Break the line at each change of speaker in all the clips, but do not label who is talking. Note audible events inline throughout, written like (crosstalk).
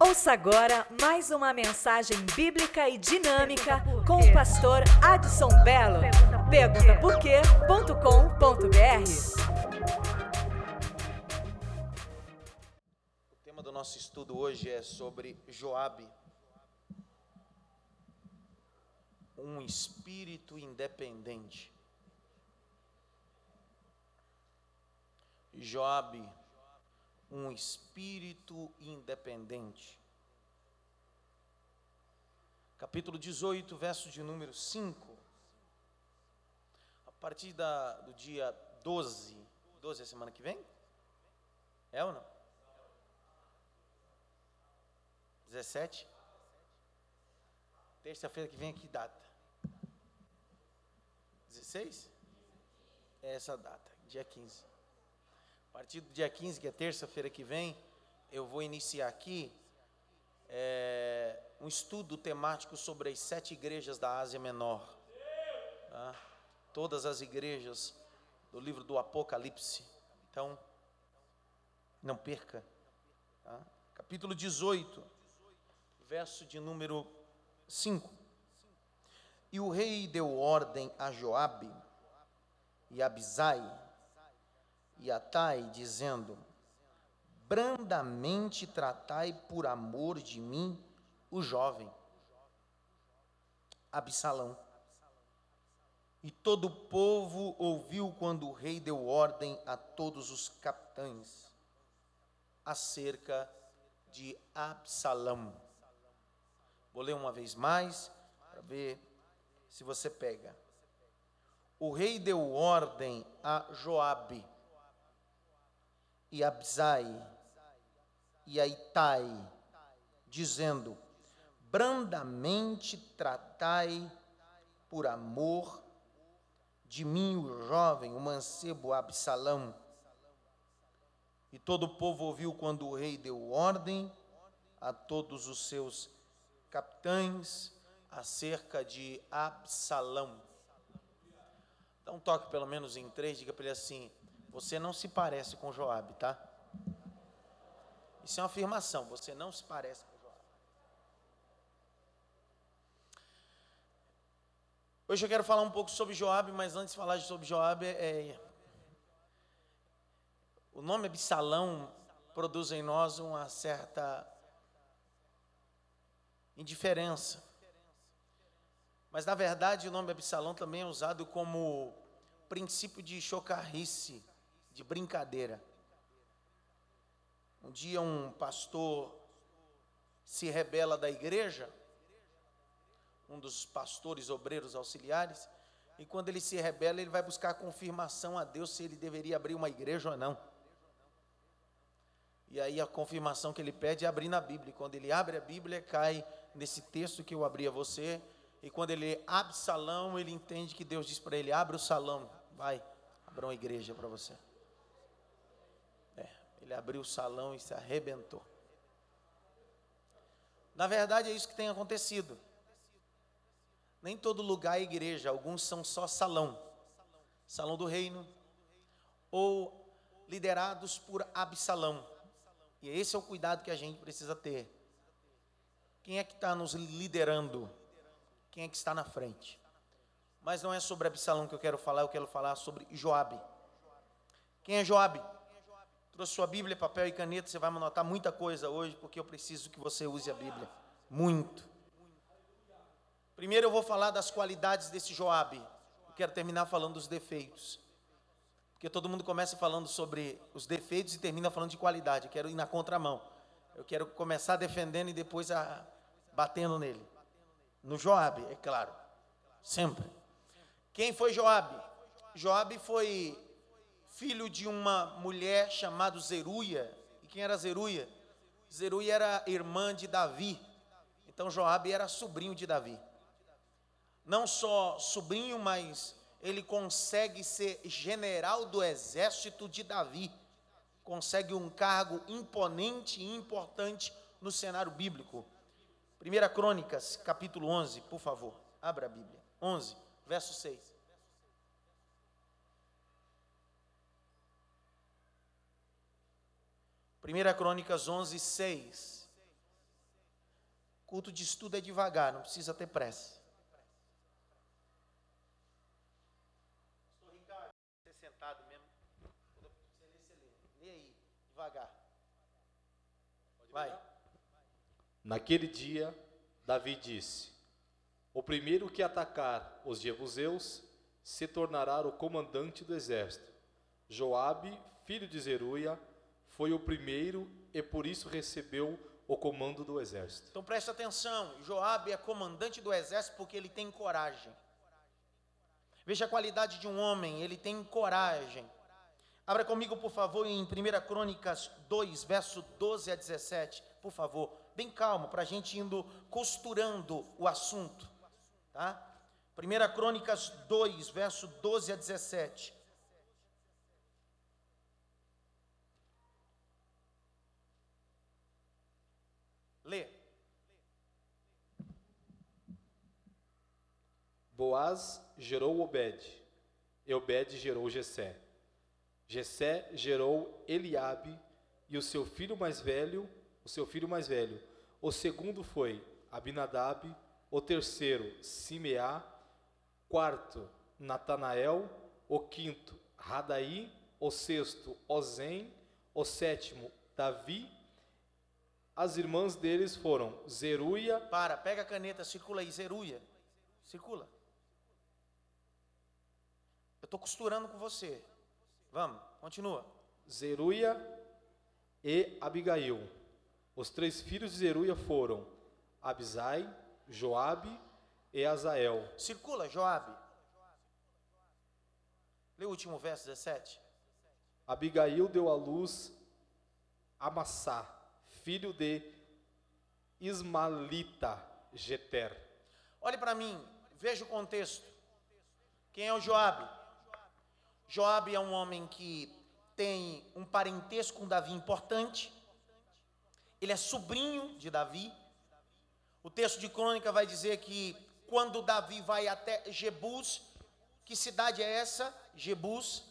Ouça agora mais uma mensagem bíblica e dinâmica com o pastor Adson Belo. Pergunta por quê.com.br.
O tema do nosso estudo hoje é sobre Joabe. Um espírito independente. Joabe um espírito independente. Capítulo 18, verso de número 5. A partir da, do dia 12, 12 é semana que vem? É ou não? 17? Terça-feira que vem, que data? 16? É essa data, dia 15. Partir do dia 15, que é terça-feira que vem, eu vou iniciar aqui é, um estudo temático sobre as sete igrejas da Ásia Menor. Tá? Todas as igrejas do livro do Apocalipse. Então, não perca. Tá? Capítulo 18, verso de número 5. E o rei deu ordem a Joabe e a Abisai, e Atai, dizendo: Brandamente tratai por amor de mim o jovem, Absalão. E todo o povo ouviu quando o rei deu ordem a todos os capitães acerca de Absalão. Vou ler uma vez mais para ver se você pega. O rei deu ordem a Joabe e Abzai e a Itai, dizendo: brandamente tratai por amor de mim o jovem, o mancebo Absalão. E todo o povo ouviu quando o rei deu ordem a todos os seus capitães acerca de Absalão. Dá um toque pelo menos em três, diga para ele assim: você não se parece com Joabe, tá? Isso é uma afirmação, você não se parece com Joabe. Hoje eu quero falar um pouco sobre Joabe, mas antes de falar sobre Joabe, é, o nome Absalão produz em nós uma certa indiferença. Mas na verdade o nome Absalão também é usado como princípio de chocarrice de brincadeira. Um dia um pastor se rebela da igreja, um dos pastores obreiros auxiliares, e quando ele se rebela, ele vai buscar confirmação a Deus se ele deveria abrir uma igreja ou não. E aí a confirmação que ele pede é abrir na Bíblia. E quando ele abre a Bíblia, cai nesse texto que eu abri a você. E quando ele abre salão, ele entende que Deus diz para ele: abre o salão, vai, abra uma igreja para você. Ele abriu o salão e se arrebentou. Na verdade, é isso que tem acontecido. Nem todo lugar é igreja, alguns são só salão salão do reino, ou liderados por Absalão. E esse é o cuidado que a gente precisa ter. Quem é que está nos liderando? Quem é que está na frente? Mas não é sobre Absalão que eu quero falar, eu quero falar sobre Joabe. Quem é Joabe? Trouxe sua Bíblia, papel e caneta, você vai anotar muita coisa hoje, porque eu preciso que você use a Bíblia. Muito. Primeiro eu vou falar das qualidades desse Joabe. Eu quero terminar falando dos defeitos. Porque todo mundo começa falando sobre os defeitos e termina falando de qualidade. Eu quero ir na contramão. Eu quero começar defendendo e depois a, batendo nele. No Joabe, é claro. Sempre. Quem foi Joabe? Joabe foi filho de uma mulher chamada Zeruia. E quem era Zeruia? Zeruia era irmã de Davi. Então Joabe era sobrinho de Davi. Não só sobrinho, mas ele consegue ser general do exército de Davi. Consegue um cargo imponente e importante no cenário bíblico. 1 Crônicas, capítulo 11, por favor. Abra a Bíblia. 11, verso 6. 1 Crônicas 11, 6. Culto de estudo é devagar, não precisa ter pressa. Ricardo, sentado mesmo. Lê aí, devagar. Vai.
Naquele dia, Davi disse: O primeiro que atacar os jebuseus se tornará o comandante do exército. Joabe, filho de Zeruia, foi o primeiro e por isso recebeu o comando do exército.
Então preste atenção, Joabe é comandante do exército porque ele tem coragem. Veja a qualidade de um homem, ele tem coragem. Abra comigo, por favor, em 1 Crônicas 2, verso 12 a 17, por favor. Bem calmo, para a gente indo costurando o assunto. Tá? 1 Crônicas 2, verso 12 a 17. Lê.
Boaz gerou Obed, e Obed gerou Jessé. Jessé gerou Eliabe e o seu filho mais velho, o seu filho mais velho. O segundo foi Abinadab, o terceiro Simeá, quarto Natanael, o quinto Radaí, o sexto Ozem, o sétimo Davi as irmãs deles foram Zeruia.
Para, pega a caneta, circula aí, Zeruia. Circula. Eu estou costurando com você. Vamos, continua.
Zeruia e Abigail. Os três filhos de Zeruia foram Abisai, Joabe e Azael.
Circula, Joabe. Lê o último verso 17.
Abigail deu à luz Amassá filho de Ismalita Jeter.
Olhe para mim, veja o contexto. Quem é o Joabe? Joabe é um homem que tem um parentesco com Davi importante. Ele é sobrinho de Davi. O texto de crônica vai dizer que quando Davi vai até Jebus, que cidade é essa? Jebus.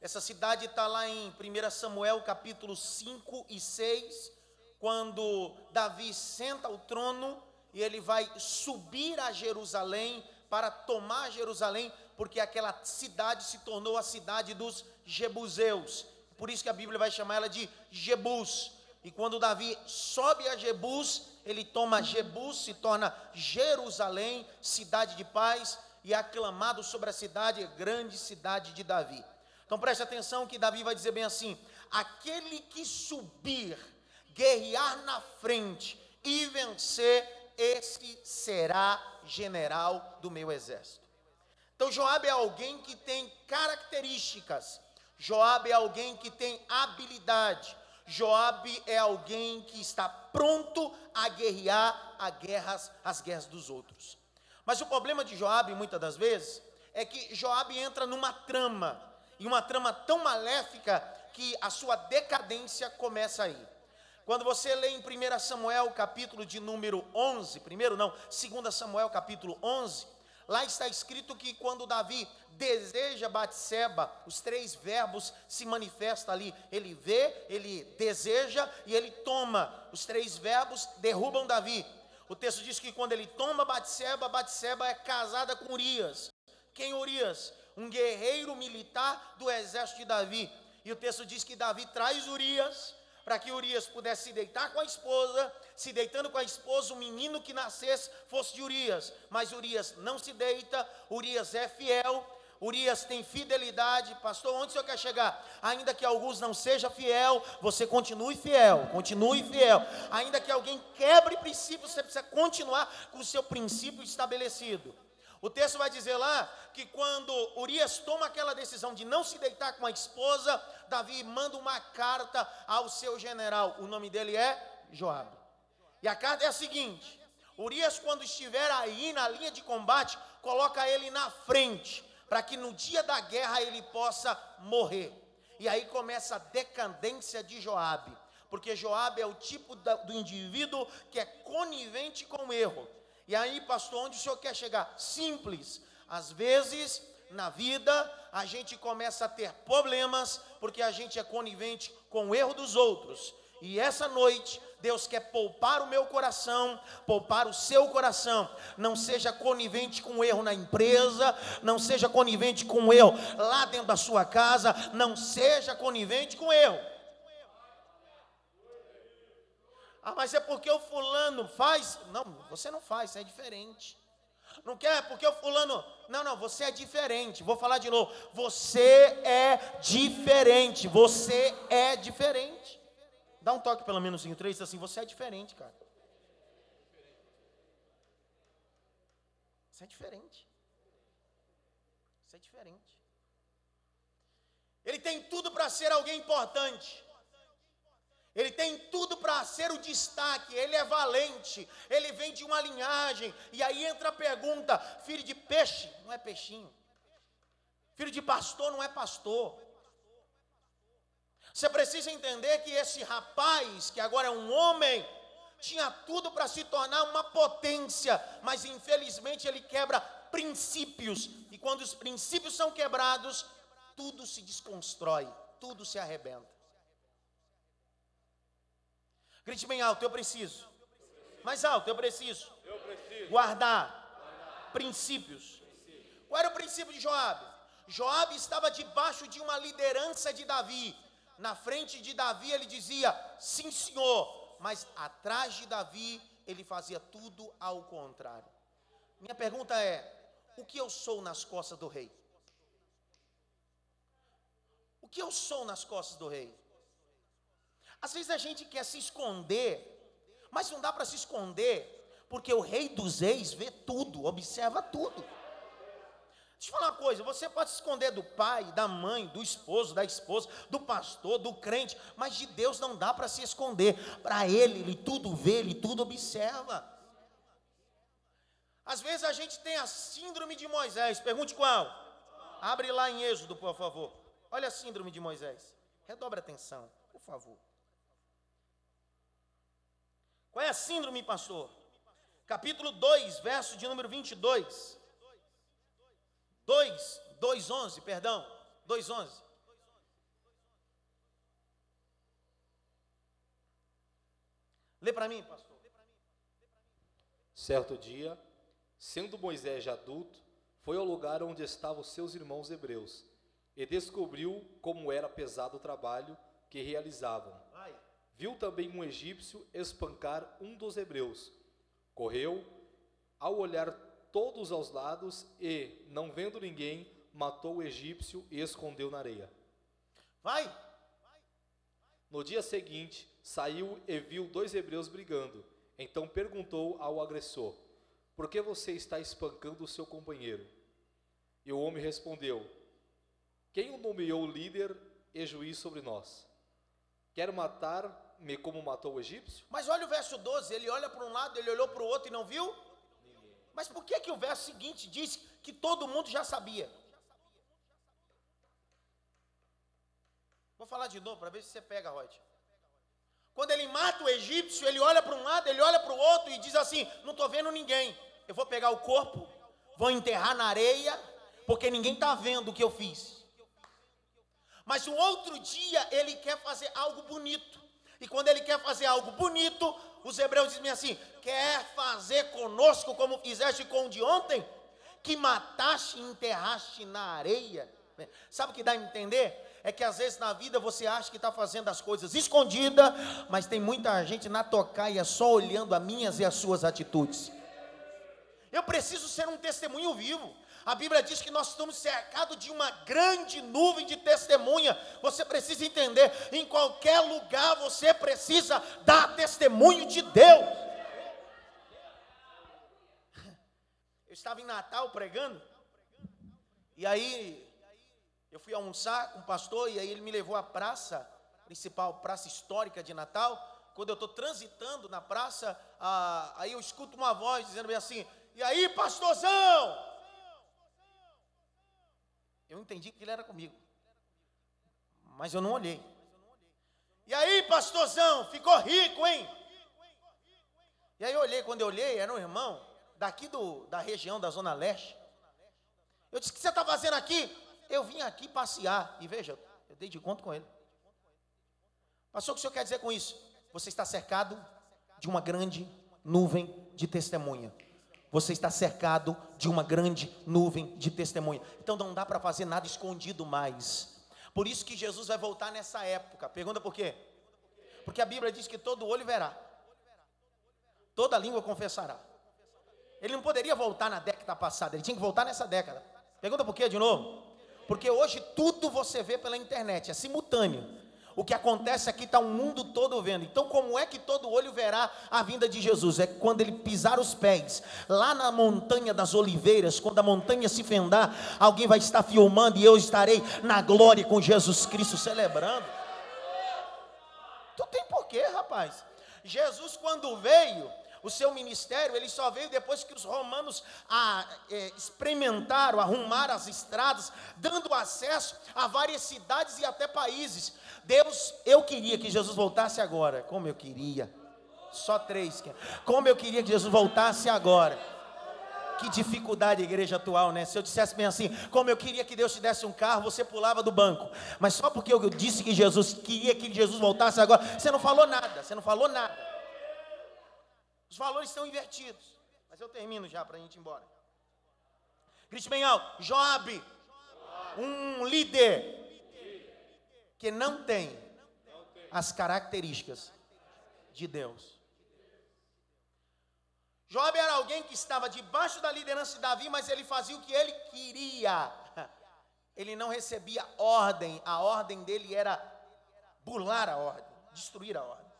Essa cidade está lá em 1 Samuel capítulo 5 e 6 quando Davi senta ao trono e ele vai subir a Jerusalém para tomar Jerusalém, porque aquela cidade se tornou a cidade dos Jebuseus. Por isso que a Bíblia vai chamar ela de Jebus. E quando Davi sobe a Jebus, ele toma Jebus, se torna Jerusalém, cidade de paz, e é aclamado sobre a cidade, grande cidade de Davi. Então preste atenção que Davi vai dizer bem assim: aquele que subir guerrear na frente e vencer, esse será general do meu exército. Então Joabe é alguém que tem características. Joabe é alguém que tem habilidade. Joabe é alguém que está pronto a guerrear a guerras, as guerras dos outros. Mas o problema de Joabe muitas das vezes é que Joabe entra numa trama, e uma trama tão maléfica que a sua decadência começa aí. Quando você lê em 1 Samuel, capítulo de número 11, primeiro não, 2 Samuel, capítulo 11, lá está escrito que quando Davi deseja Batseba, os três verbos se manifestam ali. Ele vê, ele deseja e ele toma. Os três verbos derrubam Davi. O texto diz que quando ele toma Batseba, Batseba é casada com Urias. Quem Urias? Um guerreiro militar do exército de Davi. E o texto diz que Davi traz Urias para que Urias pudesse se deitar com a esposa, se deitando com a esposa, o menino que nascesse fosse de Urias. Mas Urias não se deita, Urias é fiel, Urias tem fidelidade. Pastor, onde o senhor quer chegar? Ainda que alguns não seja fiel, você continue fiel, continue fiel. Ainda que alguém quebre princípios, você precisa continuar com o seu princípio estabelecido. O texto vai dizer lá que quando Urias toma aquela decisão de não se deitar com a esposa, Davi manda uma carta ao seu general. O nome dele é Joabe. E a carta é a seguinte: Urias, quando estiver aí na linha de combate, coloca ele na frente, para que no dia da guerra ele possa morrer. E aí começa a decadência de Joabe, porque Joabe é o tipo do indivíduo que é conivente com o erro. E aí, pastor, onde o senhor quer chegar? Simples. Às vezes, na vida, a gente começa a ter problemas porque a gente é conivente com o erro dos outros. E essa noite, Deus quer poupar o meu coração, poupar o seu coração. Não seja conivente com o erro na empresa, não seja conivente com o erro lá dentro da sua casa, não seja conivente com o erro. Ah, mas é porque o fulano faz? Não, você não faz, você é diferente. Não quer porque o fulano. Não, não, você é diferente. Vou falar de novo. Você é diferente. Você é diferente. Dá um toque pelo menos em três assim. Você é diferente, cara. Você é diferente. Você é diferente. Ele tem tudo para ser alguém importante. Ele tem tudo para ser o destaque, ele é valente, ele vem de uma linhagem. E aí entra a pergunta: filho de peixe não é peixinho, filho de pastor não é pastor. Você precisa entender que esse rapaz, que agora é um homem, tinha tudo para se tornar uma potência, mas infelizmente ele quebra princípios, e quando os princípios são quebrados, tudo se desconstrói, tudo se arrebenta. Grite bem alto, eu preciso. Mais alto, eu preciso.
Eu preciso.
Guardar, princípios. Qual era o princípio de Joabe? Joabe estava debaixo de uma liderança de Davi. Na frente de Davi ele dizia: "Sim, senhor", mas atrás de Davi ele fazia tudo ao contrário. Minha pergunta é: o que eu sou nas costas do rei? O que eu sou nas costas do rei? Às vezes a gente quer se esconder, mas não dá para se esconder, porque o rei dos reis vê tudo, observa tudo. Deixa eu falar uma coisa: você pode se esconder do pai, da mãe, do esposo, da esposa, do pastor, do crente, mas de Deus não dá para se esconder. Para Ele, Ele tudo vê, Ele tudo observa. Às vezes a gente tem a síndrome de Moisés, pergunte qual? Abre lá em Êxodo, por favor. Olha a síndrome de Moisés. Redobre atenção, por favor. Qual é a síndrome, pastor? Capítulo 2, verso de número 22. 2, 2, 11, perdão. 2, 11. Lê para mim, pastor.
Certo dia, sendo Moisés já adulto, foi ao lugar onde estavam seus irmãos hebreus e descobriu como era pesado o trabalho que realizavam Viu também um egípcio espancar um dos hebreus. Correu, ao olhar todos aos lados e, não vendo ninguém, matou o egípcio e escondeu na areia.
Vai!
No dia seguinte, saiu e viu dois hebreus brigando. Então perguntou ao agressor: Por que você está espancando o seu companheiro? E o homem respondeu: Quem o nomeou líder e juiz sobre nós? Quer matar me como matou o egípcio?
Mas olha o verso 12, ele olha para um lado, ele olhou para o outro e não viu? Mas por que que o verso seguinte diz que todo mundo já sabia? Vou falar de novo para ver se você pega, Rod. Quando ele mata o egípcio, ele olha para um lado, ele olha para o outro e diz assim: Não estou vendo ninguém. Eu vou pegar o corpo, vou enterrar na areia, porque ninguém está vendo o que eu fiz. Mas o outro dia ele quer fazer algo bonito. E quando ele quer fazer algo bonito, os hebreus dizem assim: quer fazer conosco como fizeste com o de ontem? Que mataste e enterraste na areia. Sabe o que dá a entender? É que às vezes na vida você acha que está fazendo as coisas escondida, mas tem muita gente na tocaia só olhando as minhas e as suas atitudes. Eu preciso ser um testemunho vivo. A Bíblia diz que nós estamos cercados de uma grande nuvem de testemunha. Você precisa entender, em qualquer lugar você precisa dar testemunho de Deus. Eu estava em Natal pregando, e aí eu fui almoçar com o pastor, e aí ele me levou à praça principal, praça histórica de Natal. Quando eu estou transitando na praça, ah, aí eu escuto uma voz dizendo bem assim: E aí, pastorzão? Eu entendi que ele era comigo. Mas eu não olhei. E aí, pastorzão, ficou rico, hein? E aí eu olhei, quando eu olhei, era um irmão daqui do, da região da Zona Leste. Eu disse: O que você está fazendo aqui? Eu vim aqui passear. E veja, eu dei de conta com ele. Pastor, o que o senhor quer dizer com isso? você está cercado de uma grande nuvem de testemunha. Você está cercado de uma grande nuvem de testemunha. Então não dá para fazer nada escondido mais. Por isso que Jesus vai voltar nessa época. Pergunta por quê? Porque a Bíblia diz que todo olho verá, toda língua confessará. Ele não poderia voltar na década passada, ele tinha que voltar nessa década. Pergunta por quê de novo? Porque hoje tudo você vê pela internet, é simultâneo. O que acontece aqui está o mundo todo vendo. Então, como é que todo olho verá a vinda de Jesus? É quando ele pisar os pés lá na montanha das oliveiras, quando a montanha se fendar, alguém vai estar filmando e eu estarei na glória com Jesus Cristo celebrando. Tu tem porquê, rapaz? Jesus, quando veio, o seu ministério ele só veio depois que os romanos a, é, experimentaram, arrumaram as estradas, dando acesso a várias cidades e até países. Deus, eu queria que Jesus voltasse agora, como eu queria. Só três. Como eu queria que Jesus voltasse agora. Que dificuldade a igreja atual, né? Se eu dissesse bem assim, como eu queria que Deus te desse um carro, você pulava do banco. Mas só porque eu disse que Jesus queria que Jesus voltasse agora, você não falou nada, você não falou nada. Os valores estão invertidos. Mas eu termino já para a gente ir embora. Grite bem alto. Joab, um líder que não tem as características de Deus. Joab era alguém que estava debaixo da liderança de Davi, mas ele fazia o que ele queria. Ele não recebia ordem, a ordem dele era burlar a ordem, destruir a ordem.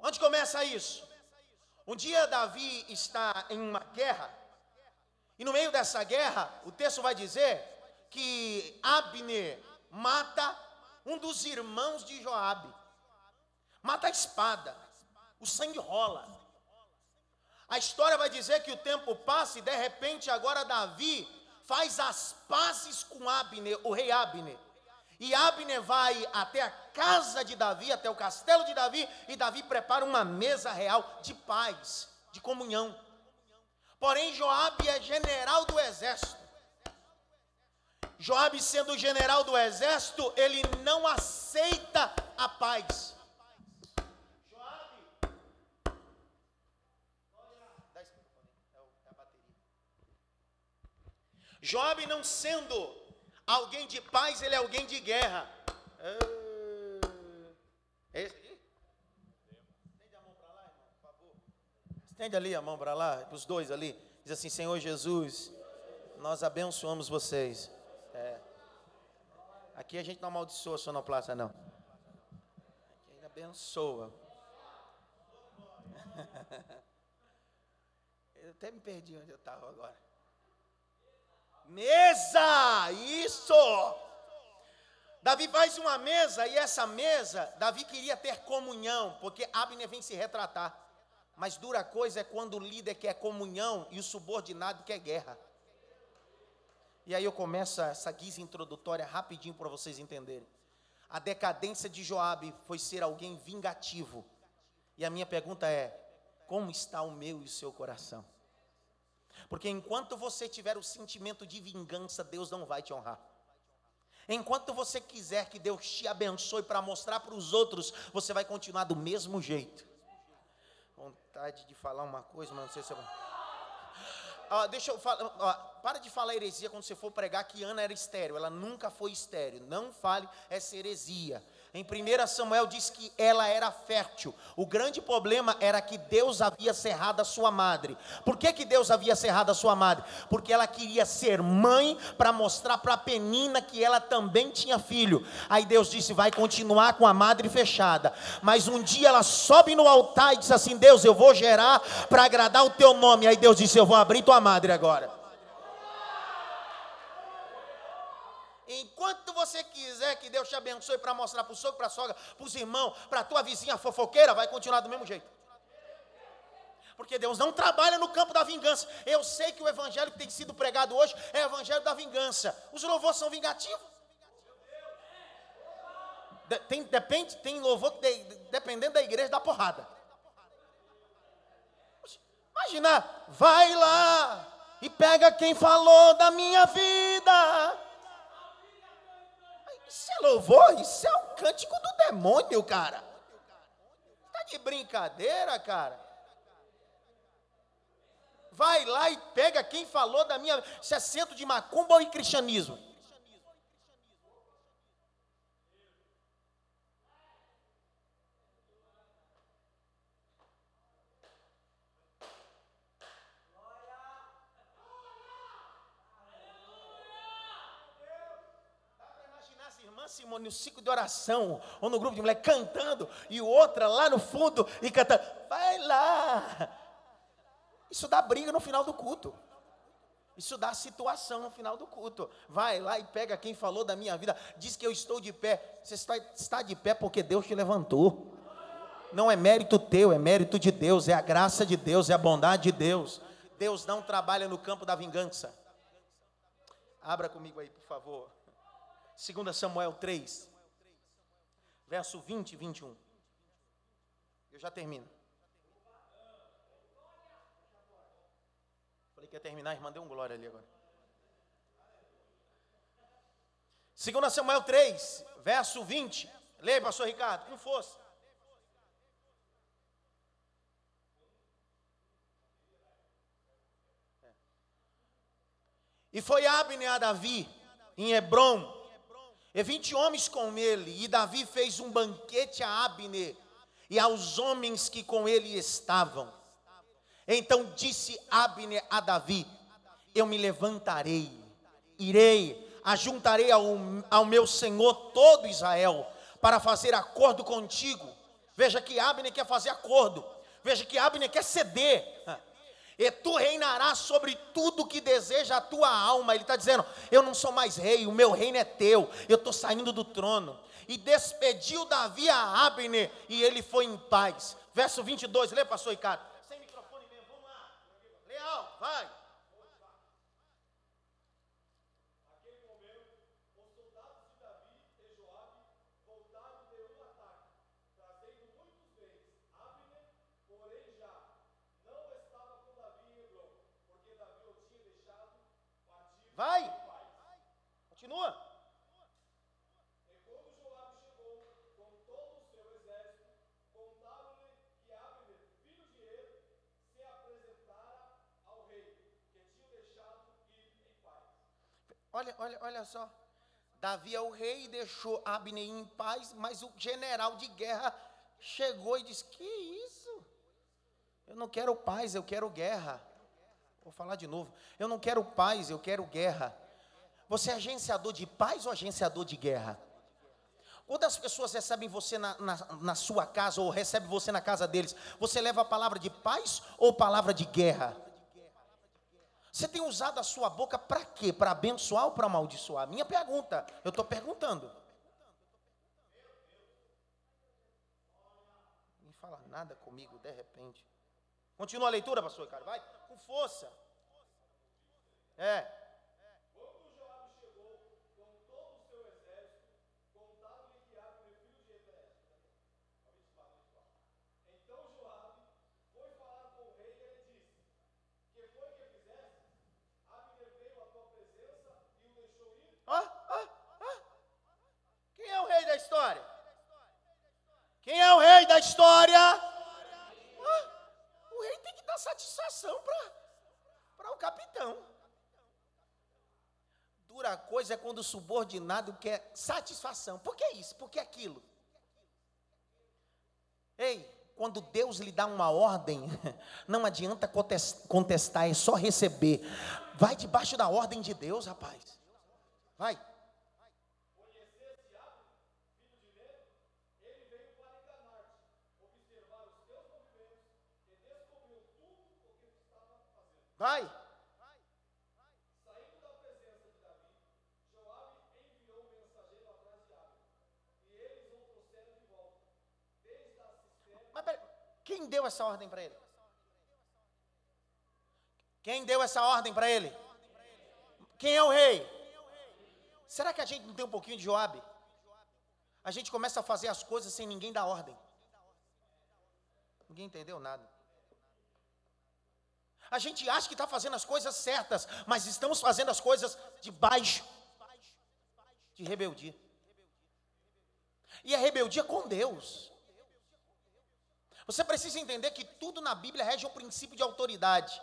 Onde começa isso? Um dia Davi está em uma guerra, e no meio dessa guerra, o texto vai dizer que Abner mata um dos irmãos de Joabe. Mata a espada, o sangue rola. A história vai dizer que o tempo passa e de repente agora Davi faz as pazes com Abner, o rei Abner. E Abner vai até a casa de Davi, até o castelo de Davi, e Davi prepara uma mesa real de paz, de comunhão. Porém, Joabe é general do exército. Joabe, sendo general do exército, ele não aceita a paz. Joabe não sendo alguém de paz, ele é alguém de guerra. Esse Estende a mão para lá, irmão, por favor. Estende ali a mão para lá, os dois ali. Diz assim: Senhor Jesus, nós abençoamos vocês. Aqui a gente não amaldiçoa a sonoplasta, não. Aqui ainda abençoa. (laughs) Eu até me perdi onde eu estava agora. Mesa! Isso! Davi faz uma mesa e essa mesa, Davi queria ter comunhão, porque Abner vem se retratar. Mas dura coisa é quando o líder quer comunhão e o subordinado quer guerra. E aí eu começo essa guisa introdutória rapidinho para vocês entenderem. A decadência de Joabe foi ser alguém vingativo. E a minha pergunta é: como está o meu e o seu coração? Porque enquanto você tiver o sentimento de vingança, Deus não vai te honrar. Enquanto você quiser que Deus te abençoe para mostrar para os outros, você vai continuar do mesmo jeito. Vontade de falar uma coisa, mas não sei se eu ah, deixa eu falar, ah, para de falar heresia quando você for pregar que Ana era estéreo. Ela nunca foi estéreo. Não fale essa heresia. Em 1 Samuel diz que ela era fértil. O grande problema era que Deus havia cerrado a sua madre. Por que, que Deus havia cerrado a sua madre? Porque ela queria ser mãe para mostrar para Penina que ela também tinha filho. Aí Deus disse: vai continuar com a madre fechada. Mas um dia ela sobe no altar e diz assim: Deus, eu vou gerar para agradar o teu nome. Aí Deus disse: Eu vou abrir tua madre agora. Enquanto você quiser que Deus te abençoe para mostrar para o sogro, para a sogra, para os irmãos, para a tua vizinha fofoqueira, vai continuar do mesmo jeito. Porque Deus não trabalha no campo da vingança. Eu sei que o evangelho que tem sido pregado hoje é o evangelho da vingança. Os louvores são vingativos. De, tem, depende, tem louvor que, de, dependendo da igreja, dá porrada. Imagina, vai lá e pega quem falou da minha vida. Isso é louvor? Isso é o cântico do demônio, cara. de brincadeira, cara. Vai lá e pega quem falou da minha. Se é centro de macumba ou em Simone, no ciclo de oração, ou no grupo de mulher cantando, e outra lá no fundo e cantando. Vai lá. Isso dá briga no final do culto. Isso dá situação no final do culto. Vai lá e pega quem falou da minha vida, diz que eu estou de pé. Você está, está de pé porque Deus te levantou. Não é mérito teu, é mérito de Deus, é a graça de Deus, é a bondade de Deus. Deus não trabalha no campo da vingança. Abra comigo aí, por favor. 2 Samuel 3, verso 20 e 21. Eu já termino. Falei que ia terminar, irmã, deu um glória ali agora. 2 Samuel 3, verso 20. Leia, pastor Ricardo, como fosse. É. E foi Abner a Davi em Hebron e vinte homens com ele, e Davi fez um banquete a Abner e aos homens que com ele estavam. Então disse Abner a Davi: Eu me levantarei, irei, ajuntarei ao, ao meu senhor todo Israel, para fazer acordo contigo. Veja que Abner quer fazer acordo, veja que Abner quer ceder e tu reinarás sobre tudo que deseja a tua alma. Ele está dizendo: Eu não sou mais rei, o meu reino é teu, eu estou saindo do trono. E despediu Davi a Abner, e ele foi em paz. Verso 22, lê, pastor Ricardo. Sem microfone mesmo, vamos lá. Leal, vai. Vai. Continua.
E quando Joabe chegou com todo o seu exército, contaram-lhe que Abner, filho de Er, se apresentara ao rei, que tinha deixado ir em paz.
Olha, olha, olha só. Davi é o rei e deixou Abner em paz, mas o general de guerra chegou e disse: Que isso? Eu não quero paz, eu quero guerra. Vou falar de novo. Eu não quero paz, eu quero guerra. Você é agenciador de paz ou agenciador de guerra? Quando as pessoas recebem você na, na, na, sua casa ou recebem você na casa deles, você leva a palavra de paz ou palavra de guerra? Você tem usado a sua boca para quê? Para abençoar ou para amaldiçoar? Minha pergunta, eu estou perguntando. Não fala nada comigo de repente. Continua a leitura, pastor vai com força. É. Ah, ah. Quem é o rei da história? Satisfação para o capitão. Dura coisa é quando o subordinado quer satisfação. Por que isso? Por que aquilo? Ei, quando Deus lhe dá uma ordem, (laughs) não adianta contestar, é só receber. Vai debaixo da ordem de Deus, rapaz. Vai. Vai.
Saindo da presença de Davi, enviou mensageiro atrás de e eles o trouxeram de volta.
Mas quem deu essa ordem para ele? Quem deu essa ordem para ele? Quem é o rei? Será que a gente não tem um pouquinho de Joabe? A gente começa a fazer as coisas sem ninguém dar ordem. Ninguém entendeu nada. A gente acha que está fazendo as coisas certas, mas estamos fazendo as coisas debaixo de rebeldia. E a rebeldia com Deus. Você precisa entender que tudo na Bíblia rege um princípio de autoridade.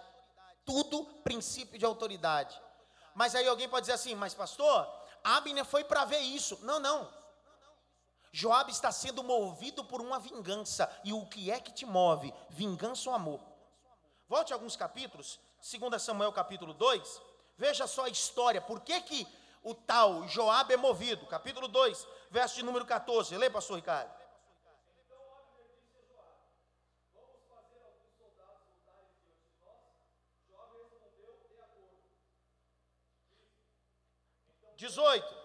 Tudo princípio de autoridade. Mas aí alguém pode dizer assim, mas pastor, Abner foi para ver isso. Não, não. Joabe está sendo movido por uma vingança. E o que é que te move? Vingança ou amor? Volte alguns capítulos, 2 Samuel capítulo 2. Veja só a história. Por que que o tal Joabe é movido? Capítulo 2, verso de número 14. Lê, pastor Ricardo. Dezoito.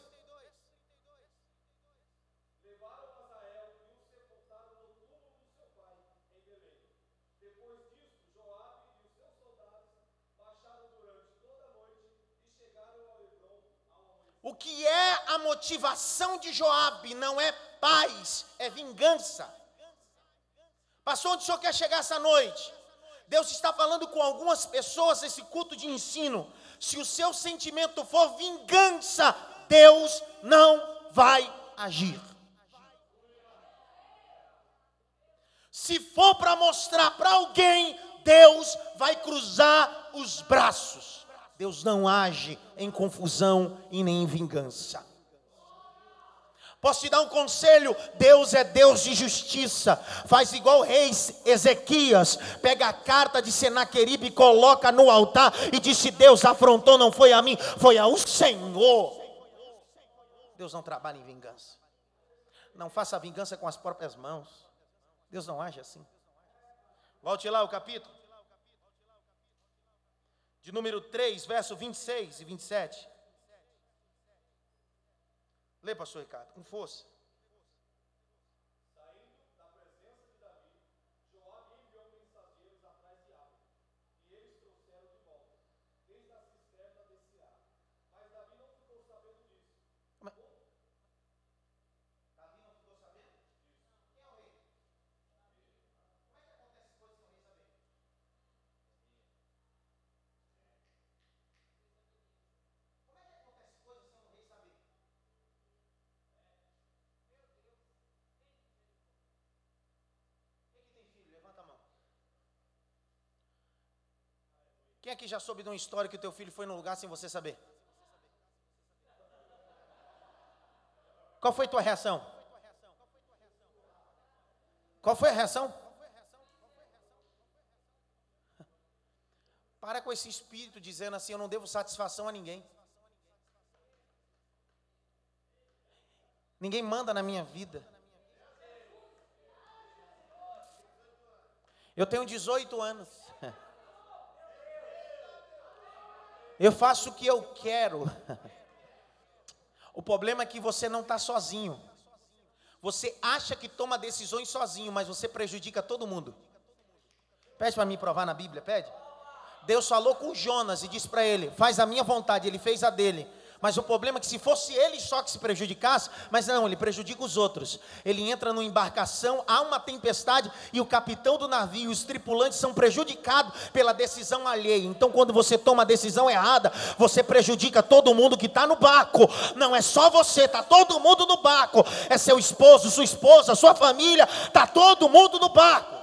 O que é a motivação de Joabe não é paz, é vingança. Pastor, onde o senhor quer chegar essa noite? Deus está falando com algumas pessoas nesse culto de ensino. Se o seu sentimento for vingança, Deus não vai agir. Se for para mostrar para alguém, Deus vai cruzar os braços. Deus não age em confusão e nem em vingança. Posso te dar um conselho? Deus é Deus de justiça. Faz igual o rei Ezequias. Pega a carta de Senaqueribe e coloca no altar e disse: Deus afrontou, não foi a mim, foi ao Senhor. Deus não trabalha em vingança. Não faça vingança com as próprias mãos. Deus não age assim. Volte lá o capítulo. De número 3, verso 26 e 27. Lê, pastor Ricardo, com força.
Saindo da presença de Davi, Joabe enviou mensageiros atrás de Abner, e eles trouxeram de volta, desde a cisterna de Sirá. Mas Davi não ficou sabendo disso.
Davi não ficou sabendo? Quem é o rei? Como é que acontece coisas sem o rei saber? Como é que acontece coisas sem o rei saber? Quem que tem filho? Levanta a mão. Quem aqui já soube de uma história que o teu filho foi num lugar sem você saber? Qual foi tua reação? Qual foi a reação? Para com esse espírito dizendo assim: eu não devo satisfação a ninguém. Ninguém manda na minha vida. Eu tenho 18 anos. Eu faço o que eu quero. (laughs) O problema é que você não está sozinho. Você acha que toma decisões sozinho, mas você prejudica todo mundo. Pede para mim provar na Bíblia, pede. Deus falou com Jonas e disse para ele: Faz a minha vontade, ele fez a dele. Mas o problema é que se fosse ele só que se prejudicasse, mas não, ele prejudica os outros. Ele entra numa embarcação, há uma tempestade e o capitão do navio e os tripulantes são prejudicados pela decisão alheia. Então, quando você toma a decisão errada, você prejudica todo mundo que está no barco. Não é só você, está todo mundo no barco. É seu esposo, sua esposa, sua família, está todo mundo no barco.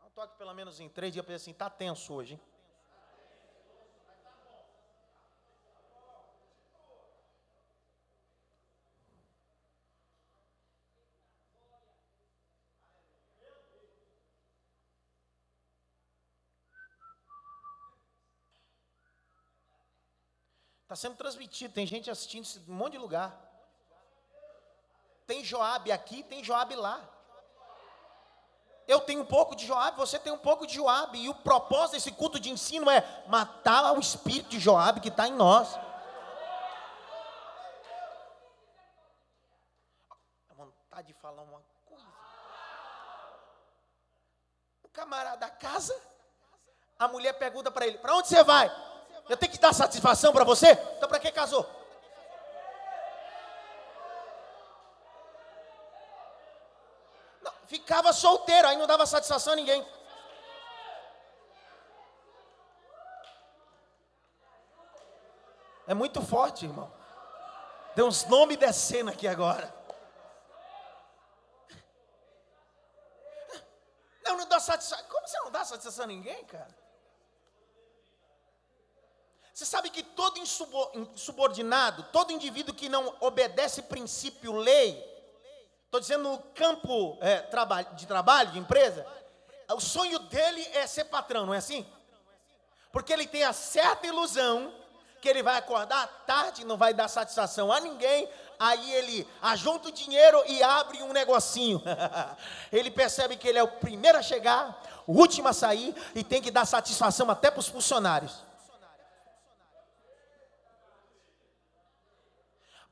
Não toque pelo menos em três dias para assim, tá tenso hoje, hein? Está sendo transmitido, tem gente assistindo em um monte de lugar. Tem Joabe aqui, tem Joabe lá. Eu tenho um pouco de Joabe, você tem um pouco de Joabe. E o propósito desse culto de ensino é matar o espírito de Joabe que está em nós. A vontade de falar uma coisa. O camarada casa, a mulher pergunta para ele: Para onde você vai? Eu tenho que dar satisfação para você? Então para que casou? Não, ficava solteiro, aí não dava satisfação a ninguém. É muito forte, irmão. Tem uns nomes descendo aqui agora. Não, não dá satisfação. Como você não dá satisfação a ninguém, cara? Você sabe que todo insubordinado, todo indivíduo que não obedece princípio, lei, estou dizendo no campo é, de trabalho, de empresa, o sonho dele é ser patrão, não é assim? Porque ele tem a certa ilusão que ele vai acordar tarde, não vai dar satisfação a ninguém, aí ele ajunta o dinheiro e abre um negocinho. (laughs) ele percebe que ele é o primeiro a chegar, o último a sair e tem que dar satisfação até para os funcionários.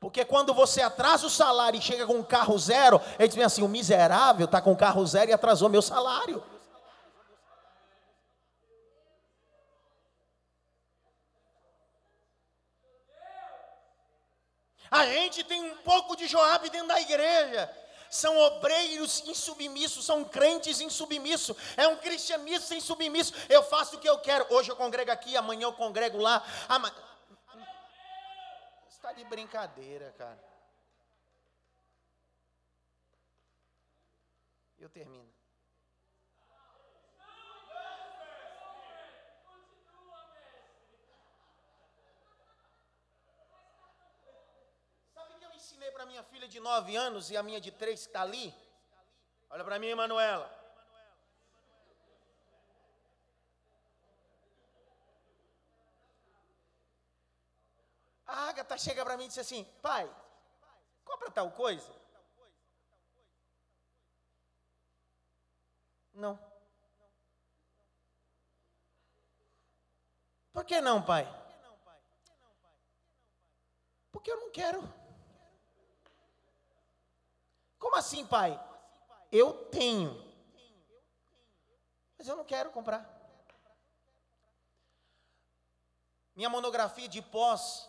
Porque quando você atrasa o salário e chega com um carro zero, ele diz assim: o miserável está com carro zero e atrasou meu salário. A gente tem um pouco de Joabe dentro da igreja. São obreiros insubmissos, são crentes insubmissos. É um cristianismo sem submisso. Eu faço o que eu quero. Hoje eu congrego aqui, amanhã eu congrego lá. Está de brincadeira, cara. Eu termino. Sabe o que eu ensinei para minha filha de 9 anos e a minha de 3 que está ali? Olha para mim, Manuela. Chega para mim e diz assim: Pai, compra tal coisa. Não. Por que não, pai? Porque eu não quero. Como assim, pai? Eu tenho. Mas eu não quero comprar. Minha monografia de pós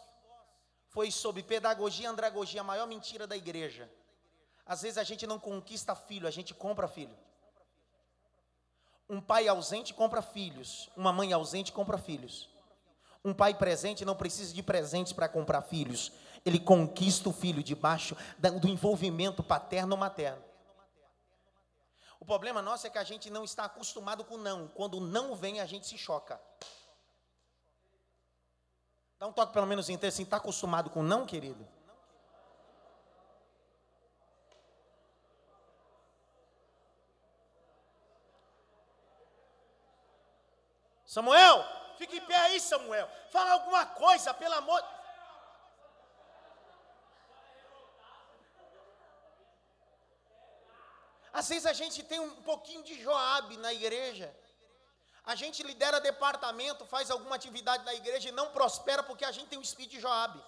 foi sobre pedagogia e andragogia, a maior mentira da igreja. Às vezes a gente não conquista filho, a gente compra filho. Um pai ausente compra filhos, uma mãe ausente compra filhos. Um pai presente não precisa de presentes para comprar filhos. Ele conquista o filho debaixo do envolvimento paterno ou materno. O problema nosso é que a gente não está acostumado com não. Quando não vem, a gente se choca. Dá um toque pelo menos em ter assim, está acostumado com não, querido? Samuel, fique em pé aí, Samuel. Fala alguma coisa, pelo amor. Às vezes a gente tem um pouquinho de Joabe na igreja. A gente lidera departamento, faz alguma atividade na igreja e não prospera porque a gente tem o espírito de Joabe.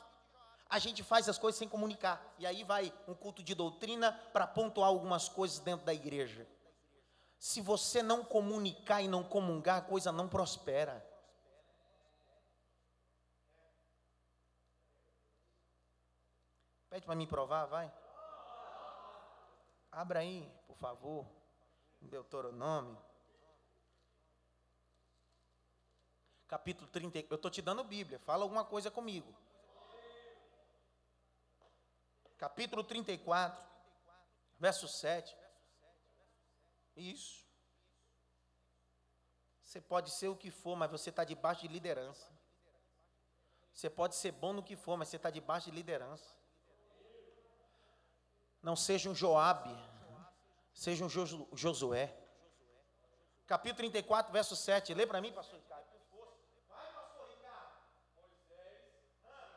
A gente faz as coisas sem comunicar. E aí vai um culto de doutrina para pontuar algumas coisas dentro da igreja. Se você não comunicar e não comungar, a coisa não prospera. Pede para me provar, vai. Abra aí, por favor, Deuteronômio. Capítulo 30. Eu estou te dando Bíblia, fala alguma coisa comigo. Capítulo 34, verso 7. Isso. Você pode ser o que for, mas você está debaixo de liderança. Você pode ser bom no que for, mas você está debaixo de liderança. Não seja um Joabe, seja um Josué. Capítulo 34, verso 7. Lê para mim, pastor Ricardo. Vai, pastor.
Os israelitas choravam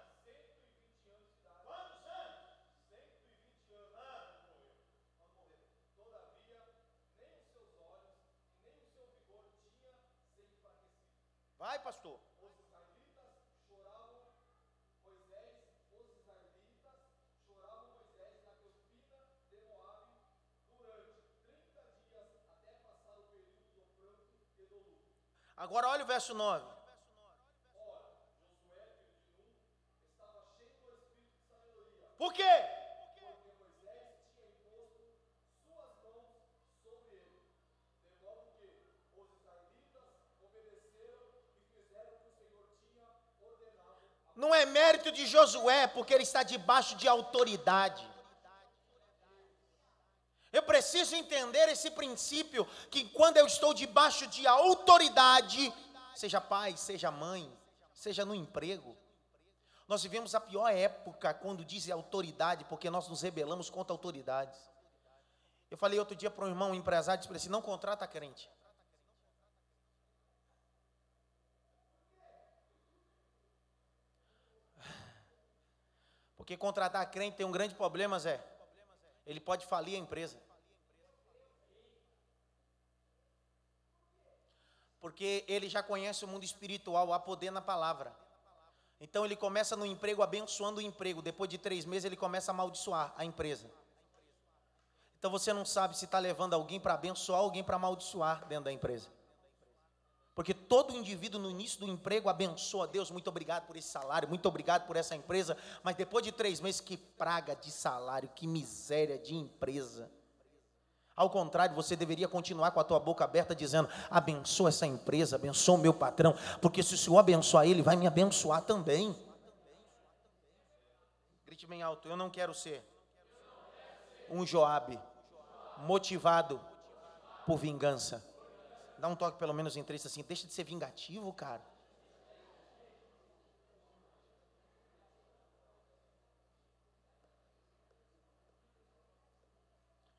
Moisés, os israelitas choravam Moisés na campina de Moabe durante 30 dias até passar o período do pranto e do luto.
Agora olha o verso 9.
Ora, Josué, filho de Nun, estava cheio do espírito de sabedoria,
Por quê?
porque Moisés tinha imposto suas mãos sobre ele. De modo que os israelitas obedeceram e fizeram o que o Senhor tinha ordenado a
Não é mérito de Josué, porque ele está debaixo de autoridade. Eu preciso entender esse princípio que quando eu estou debaixo de autoridade, seja pai, seja mãe, seja no emprego, nós vivemos a pior época quando diz autoridade, porque nós nos rebelamos contra autoridades. Eu falei outro dia para um irmão um empresário, disse para ele assim, não contrata crente. Porque contratar crente tem um grande problema, Zé. Ele pode falir a empresa. Porque ele já conhece o mundo espiritual, há poder na palavra. Então ele começa no emprego abençoando o emprego. Depois de três meses ele começa a amaldiçoar a empresa. Então você não sabe se está levando alguém para abençoar, alguém para amaldiçoar dentro da empresa. Porque todo indivíduo no início do emprego abençoa Deus, muito obrigado por esse salário, muito obrigado por essa empresa, mas depois de três meses, que praga de salário, que miséria de empresa. Ao contrário, você deveria continuar com a tua boca aberta, dizendo: abençoa essa empresa, abençoa o meu patrão, porque se o Senhor abençoar ele, vai me abençoar também. Grite bem alto, eu não quero ser um Joabe motivado por vingança. Dá um toque pelo menos em três assim, deixa de ser vingativo, cara.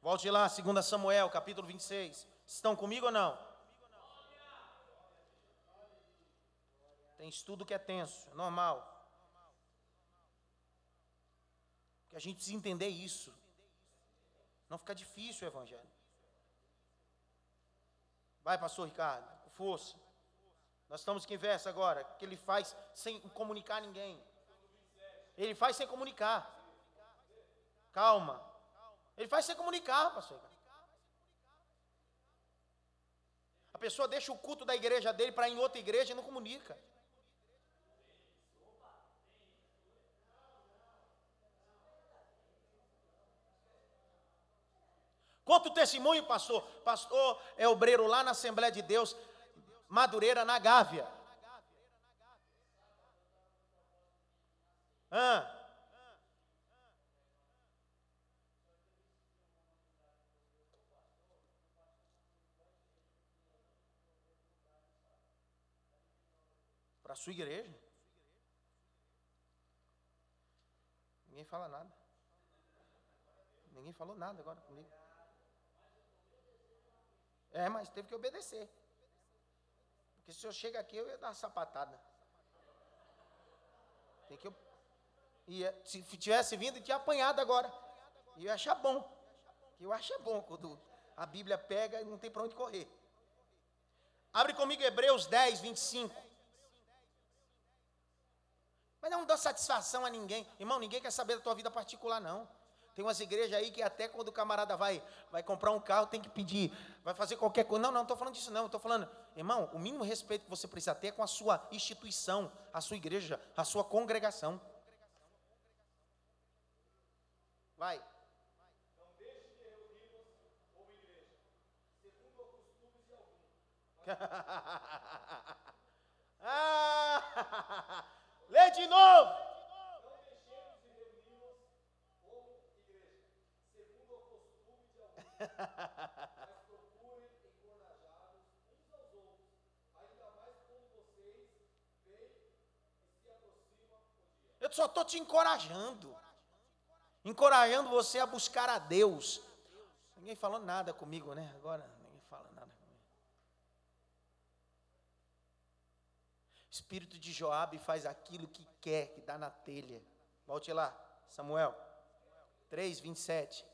Volte lá, 2 Samuel, capítulo 26. Estão comigo ou não? Tem estudo que é tenso, é normal. Porque a gente precisa entender isso. Não fica difícil o evangelho. Vai, pastor Ricardo, com força. Nós estamos que verso agora, que ele faz sem comunicar ninguém. Ele faz sem comunicar. Calma. Ele faz sem comunicar, pastor Ricardo. A pessoa deixa o culto da igreja dele para ir em outra igreja e não comunica. Conta o testemunho, pastor. Pastor é obreiro lá na Assembleia de Deus, Madureira, na Gávea. Ah. Para a sua igreja. Ninguém fala nada. Ninguém falou nada agora comigo. É, mas teve que obedecer. Porque se eu chego aqui, eu ia dar uma sapatada. Tem que. Ia, se tivesse vindo, tinha apanhado agora. E eu ia achar bom. Eu acho bom quando a Bíblia pega e não tem para onde correr. Abre comigo Hebreus 10, 25. Mas não dá satisfação a ninguém. Irmão, ninguém quer saber da tua vida particular, não. Tem umas igrejas aí que até quando o camarada vai, vai comprar um carro, tem que pedir, vai fazer qualquer coisa. Não, não, não estou falando disso, não. Estou falando, irmão, o mínimo respeito que você precisa ter é com a sua instituição, a sua igreja, a sua congregação. Vai. (laughs) Ah, lê de novo.
Não deixemos de reunir-nos como igreja, segundo o costume de alguns.
Eu só estou te encorajando. Encorajando você a buscar a Deus. Ninguém falou nada comigo, né? Agora ninguém fala nada comigo. Espírito de Joabe faz aquilo que quer, que dá na telha. Volte lá, Samuel 3, 27.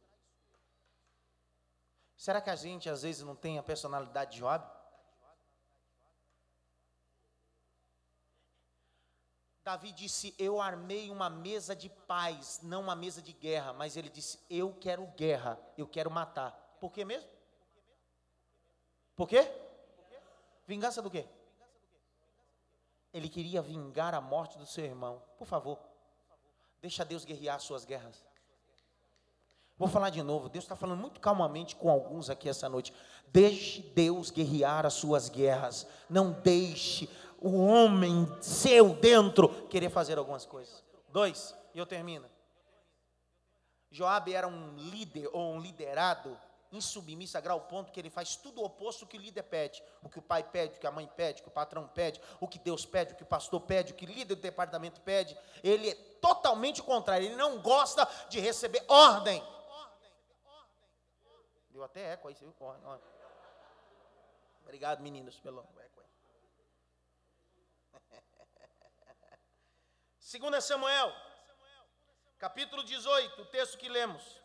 Será que a gente às vezes não tem a personalidade de Job? Davi disse: Eu armei uma mesa de paz, não uma mesa de guerra. Mas ele disse: Eu quero guerra, eu quero matar. Por quê mesmo? Por quê? Vingança do quê? Ele queria vingar a morte do seu irmão. Por favor, deixa Deus guerrear suas guerras. Vou falar de novo. Deus está falando muito calmamente com alguns aqui essa noite. Deixe Deus guerrear as suas guerras. Não deixe o homem seu dentro querer fazer algumas coisas. Dois, e eu termino. Joabe era um líder ou um liderado insubmisso a grau ponto que ele faz tudo o oposto que o líder pede. O que o pai pede, o que a mãe pede, o que o patrão pede, o que Deus pede, o que o pastor pede, o que o líder do departamento pede. Ele é totalmente o contrário. Ele não gosta de receber ordem. Deu até eco aí, você viu? Obrigado, meninos, pelo eco. 2 (laughs) Samuel, capítulo 18, o texto que lemos.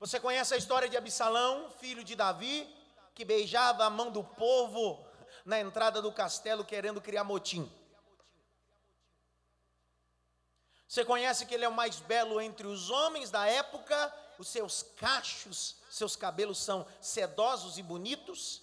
Você conhece a história de Absalão, filho de Davi, que beijava a mão do povo na entrada do castelo querendo criar motim. Você conhece que ele é o mais belo entre os homens da época, os seus cachos, seus cabelos são sedosos e bonitos.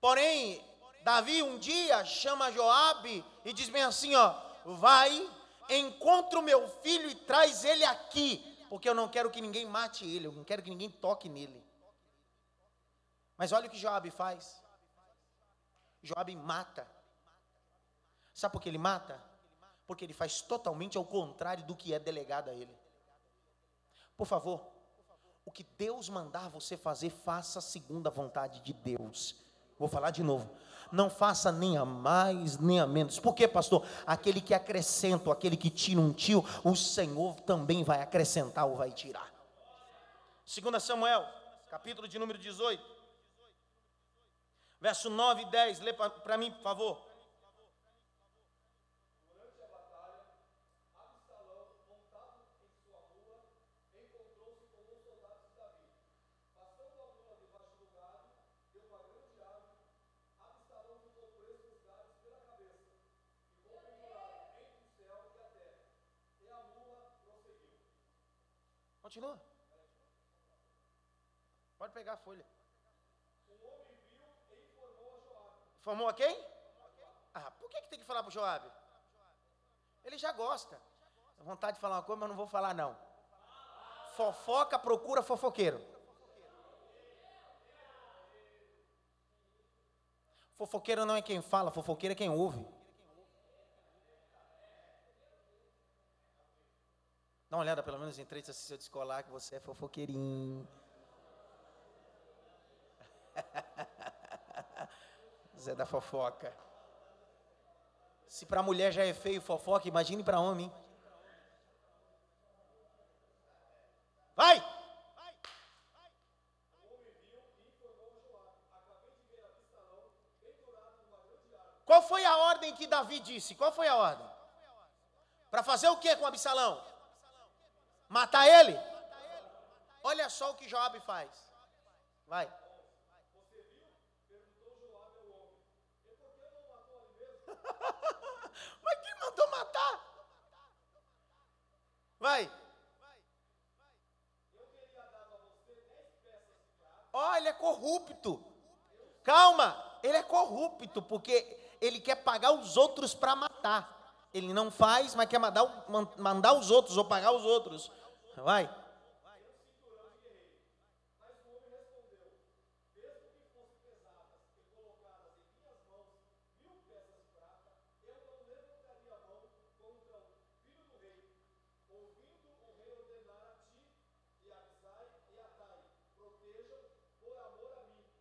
Porém, Davi um dia chama Joabe e diz bem assim, ó, vai, encontra o meu filho e traz ele aqui porque eu não quero que ninguém mate ele, eu não quero que ninguém toque nele. Mas olha o que Joabe faz. Joabe mata. Sabe por que ele mata? Porque ele faz totalmente ao contrário do que é delegado a ele. Por favor, o que Deus mandar você fazer, faça segundo a vontade de Deus. Vou falar de novo não faça nem a mais nem a menos. Por quê, pastor? Aquele que acrescenta, aquele que tira um tio, o Senhor também vai acrescentar ou vai tirar. 2 Samuel, capítulo de número 18, verso 9 e 10, lê para mim, por favor. Continua. Pode pegar a folha. Informou a quem? Ah, por que, que tem que falar para o Joabe? Ele já gosta. Tenho vontade de falar uma coisa, mas não vou falar não. Fofoca procura fofoqueiro. Fofoqueiro não é quem fala, fofoqueiro é quem ouve. Dá uma olhada pelo menos em três se eu descolar que você é fofoqueirinho. (laughs) Zé da fofoca. Se para mulher já é feio fofoca, imagine para homem. Vai! Qual foi a ordem que Davi disse? Qual foi a ordem? Para fazer o que com Absalão? Matar ele? Olha só o que Joab faz. Vai. (laughs) Mas quem mandou matar? Vai. Olha, ele é corrupto. Calma, ele é corrupto porque ele quer pagar os outros para matar. Ele não faz, mas quer mandar, mandar os outros ou pagar os outros. Vai.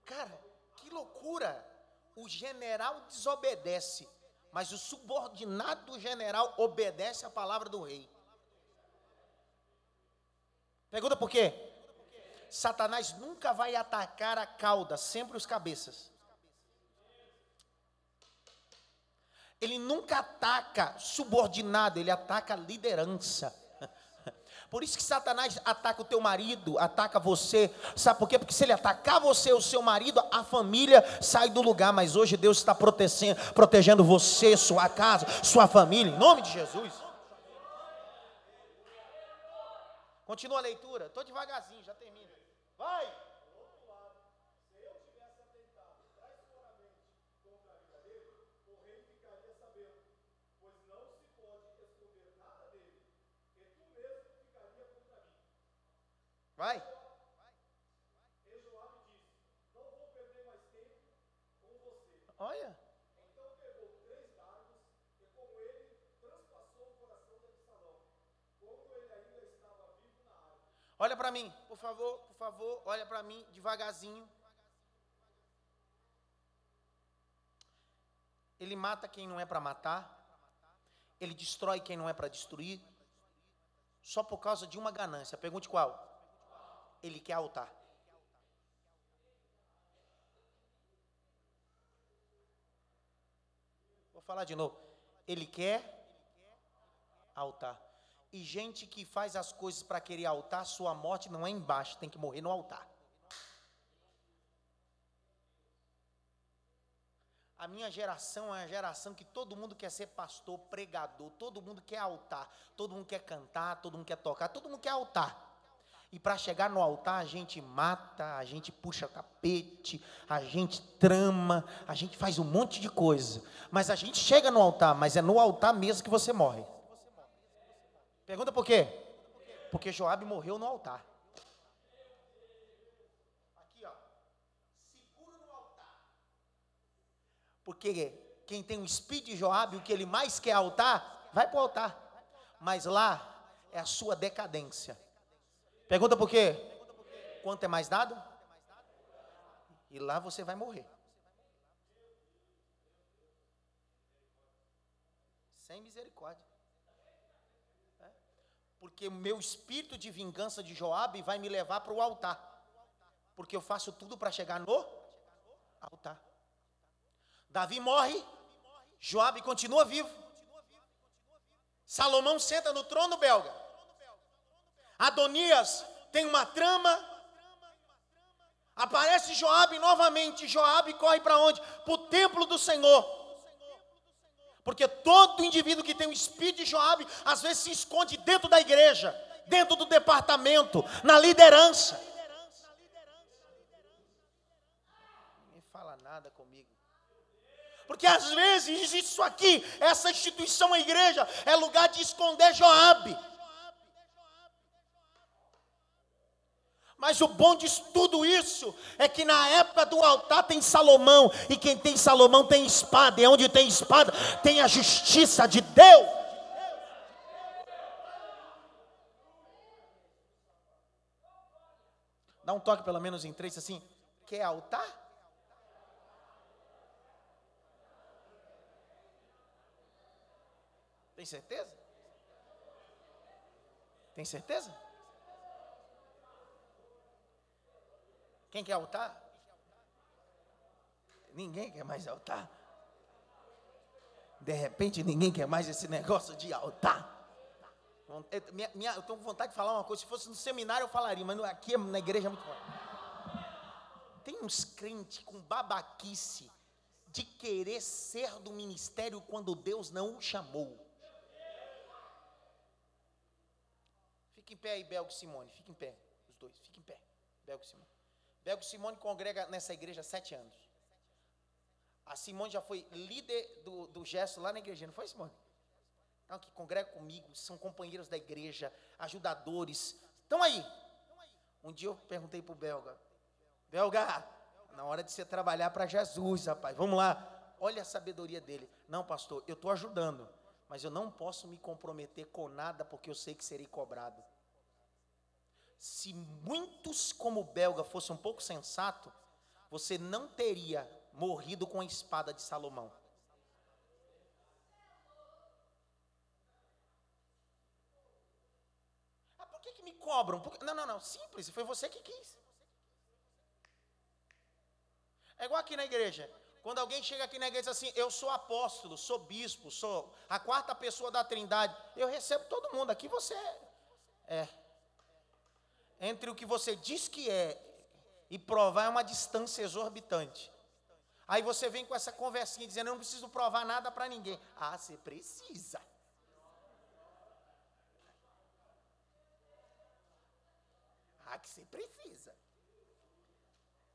Cara, que loucura! O general desobedece, mas o subordinado do general obedece à palavra do rei. Pergunta por quê? Satanás nunca vai atacar a cauda, sempre os cabeças. Ele nunca ataca subordinado, ele ataca liderança. (laughs) Por isso que Satanás ataca o teu marido, ataca você. Sabe por quê? Porque se ele atacar você, o seu marido, a família sai do lugar. Mas hoje Deus está protegendo, protegendo você, sua casa, sua família, em nome de Jesus. Continua a leitura. Estou devagarzinho, já termina. Vai! Vai. Olha.
Então pegou três dardos e com ele transpassou o coração de Absalão, quando ele ainda estava vivo na árvore.
Olha para mim, por favor, por favor, olha para mim devagarzinho. Ele mata quem não é para matar. Ele destrói quem não é para destruir. Só por causa de uma ganância. Pergunte qual? Ele quer altar. Vou falar de novo. Ele quer altar. E gente que faz as coisas para querer altar, sua morte não é embaixo, tem que morrer no altar. A minha geração é uma geração que todo mundo quer ser pastor, pregador, todo mundo quer altar, todo mundo quer cantar, todo mundo quer tocar, todo mundo quer altar. E para chegar no altar, a gente mata, a gente puxa tapete, a gente trama, a gente faz um monte de coisa. Mas a gente chega no altar, mas é no altar mesmo que você morre. Pergunta por quê? Porque Joabe morreu no altar. Aqui, ó. Segura no altar. Porque quem tem o espírito de Joabe, o que ele mais quer é altar, vai para o altar. Mas lá é a sua decadência. Pergunta por quê? Quanto é mais dado? E lá você vai morrer. Sem misericórdia. Porque o meu espírito de vingança de Joabe vai me levar para o altar. Porque eu faço tudo para chegar no altar. Davi morre, Joabe continua vivo. Salomão senta no trono belga. Adonias tem uma trama. Aparece Joabe novamente. Joabe corre para onde? Para o templo do Senhor. Porque todo indivíduo que tem o espírito de Joabe, às vezes se esconde dentro da igreja, dentro do departamento, na liderança. Ninguém fala nada comigo. Porque às vezes isso aqui, essa instituição, a igreja, é lugar de esconder Joabe. Mas o bom de tudo isso é que na época do altar tem Salomão, e quem tem Salomão tem espada, e onde tem espada tem a justiça de Deus. Dá um toque pelo menos em três assim. Quer altar? Tem certeza? Tem certeza? Quem quer altar? Ninguém quer mais altar. De repente ninguém quer mais esse negócio de altar. Eu, estou com vontade de falar uma coisa. Se fosse no seminário eu falaria, mas aqui na igreja é muito forte. Tem uns crentes com babaquice de querer ser do ministério quando Deus não o chamou. Fica em pé aí, Belgo Simone. Fica em pé. Os dois, fica em pé. Belgo Simone. Belgo Simone congrega nessa igreja há sete anos. A Simone já foi líder do, do gesto lá na igreja, não foi, Simone? Então, que congrega comigo, são companheiros da igreja, ajudadores. Estão aí. Um dia eu perguntei para o Belga: Belga, na hora de você trabalhar para Jesus, rapaz, vamos lá. Olha a sabedoria dele. Não, pastor, eu estou ajudando, mas eu não posso me comprometer com nada porque eu sei que serei cobrado se muitos como o belga fosse um pouco sensato, você não teria morrido com a espada de Salomão. Ah, por que que, me cobram? Que- Não, não, não. Simples, foi você que quis. É igual aqui na igreja. Quando alguém chega aqui na igreja e diz assim, eu sou apóstolo, sou bispo, sou a quarta pessoa da trindade, eu recebo todo mundo. Aqui você é. Entre o que você diz que é e provar é uma distância exorbitante. Aí você vem com essa conversinha dizendo, eu não preciso provar nada para ninguém. Ah, você precisa. Ah, que você precisa.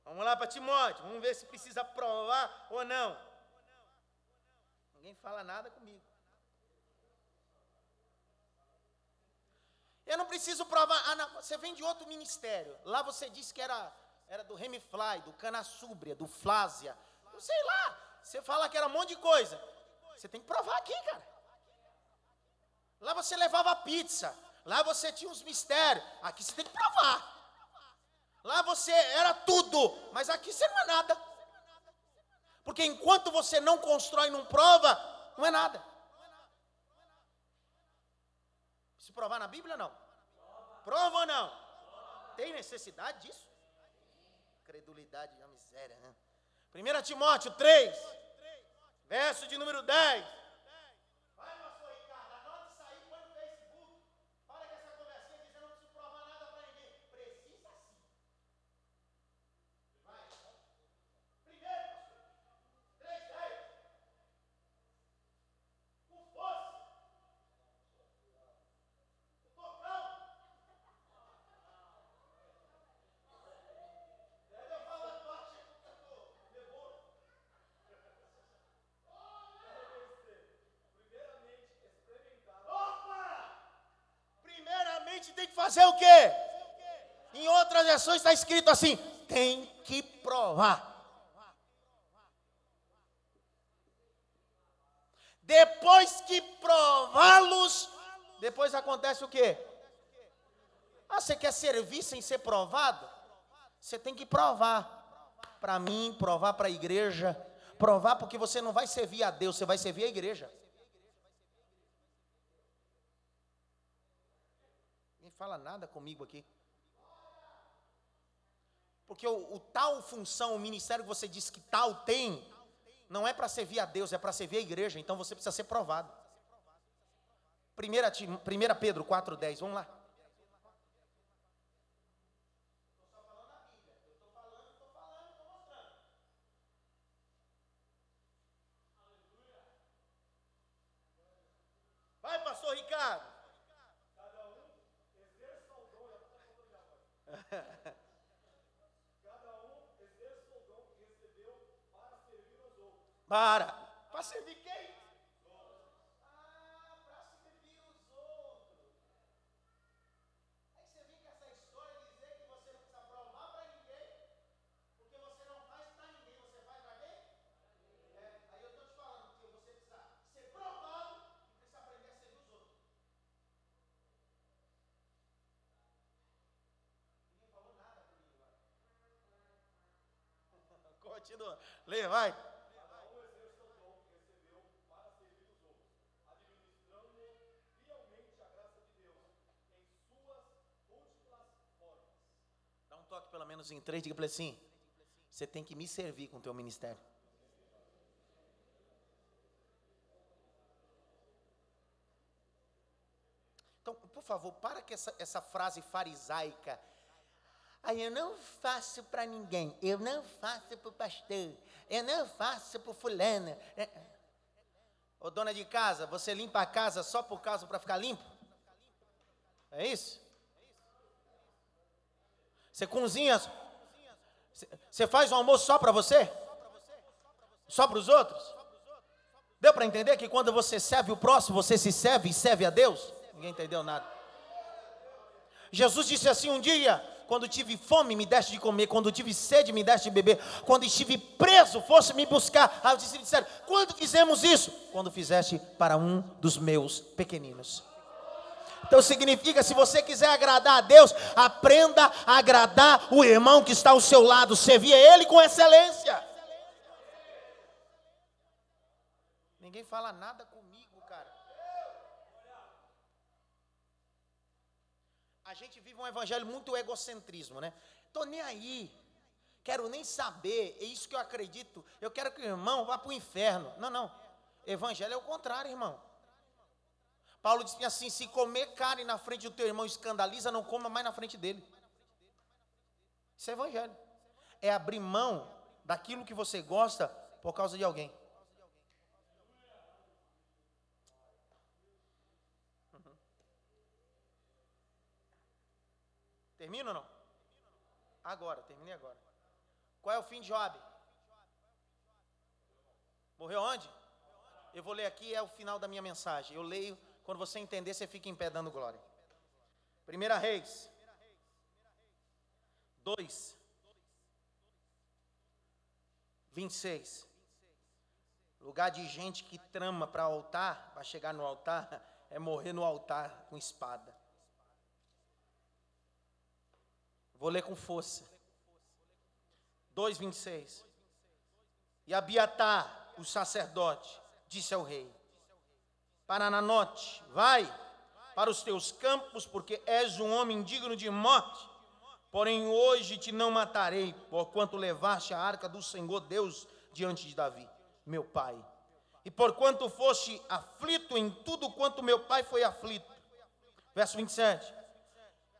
Vamos lá para Timóteo, vamos ver se precisa provar ou não. Ninguém fala nada comigo. Eu não preciso provar. Ah, não, você vem de outro ministério. Lá você disse que era, era do Remifly, do Canassúbria, do Flásia. Eu sei lá. Você fala que era um monte de coisa. Você tem que provar aqui, cara. Lá você levava pizza. Lá você tinha uns mistérios. Aqui você tem que provar. Lá você era tudo, mas aqui você não é nada. Porque enquanto você não constrói, não prova, não é nada. Se provar na Bíblia, não. Prova ou não? Tem necessidade disso? Credulidade e a miséria, né? 1 Timóteo 3, verso de número 10. Vai, pastor Ricardo, anota isso aí, põe no Facebook. Para com essa conversinha dizendo não preciso provar nada para ninguém. Precisa sim. Vai. Primeiro, pastor. 3, 10. Com força. O tocão. Daí eu falo a parte que eu tô nervoso. Opa! Primeiramente tem que fazer o quê? Em outras versões está escrito assim: tem que provar. Depois que prová-los, depois acontece o quê? Ah, você quer servir sem ser provado? Você tem que provar. Para mim, provar para a igreja. Provar porque você não vai servir a Deus, você vai servir a igreja. Fala nada comigo aqui. Porque o, o tal função, o ministério que você diz que tal tem, não é para servir a Deus, é para servir a igreja. Então você precisa ser provado. 1 Pedro 4,10, vamos lá. Vai, pastor Ricardo. Para. Para servir quem? Ah, para servir os outros. Aí você vem com essa história de dizer que você não precisa provar para ninguém, porque você não faz para ninguém, você faz para quem? É, aí eu estou te falando que você precisa ser provado e precisa aprender a servir os outros. Ninguém falou nada comigo lá. (laughs) Continua. Lê, vai. Dá um toque pelo menos em três, diga para ele assim: você tem que me servir com o teu ministério. Então, por favor, para com essa, essa frase farisaica. Aí eu não faço para ninguém, eu não faço para o pastor, eu não faço para fulana. É- Ô dona de casa, você limpa a casa só por causa para ficar limpo? É isso? Você cozinha, você- faz o almoço só para você? Só para os outros? Deu para entender que quando você serve o próximo, você se serve e serve a Deus? Ninguém entendeu nada. Jesus disse assim um dia: quando tive fome, me deste de comer, quando tive sede, me deste de beber, quando estive preso, fosse me buscar. Aí os discípulos disseram: quando fizemos isso? Quando fizeste para um dos meus pequeninos. Então significa, se você quiser agradar a Deus, aprenda a agradar o irmão que está ao seu lado, servir a ele com excelência. Ninguém fala nada comigo, cara. A gente vive um evangelho muito egocentrismo, né? Tô nem aí. Quero nem saber. É isso que eu acredito. Eu quero que o irmão vá para o inferno. Não, não. Evangelho é o contrário, irmão. Paulo disse assim: se comer carne na frente do teu irmão escandaliza, não coma mais na frente dele. Isso é evangelho. É abrir mão daquilo que você gosta por causa de alguém. Uhum. Termina ou não? Agora, terminei agora. Qual é o fim de Job? Morreu onde? Eu vou ler aqui, é o final da minha mensagem. Eu leio, quando você entender, você fica em pé dando glória. Primeira Reis 2, 26. Lugar de gente que trama para altar, para chegar no altar, (laughs) é morrer no altar com espada. Vou ler com força. 2:26. E Abiatar, o sacerdote, disse ao rei: Parananote, vai para os teus campos, porque és um homem digno de morte. Porém, hoje te não matarei, porquanto levaste a arca do Senhor Deus diante de Davi, meu pai. E porquanto foste aflito em tudo quanto meu pai foi aflito. Verso 27.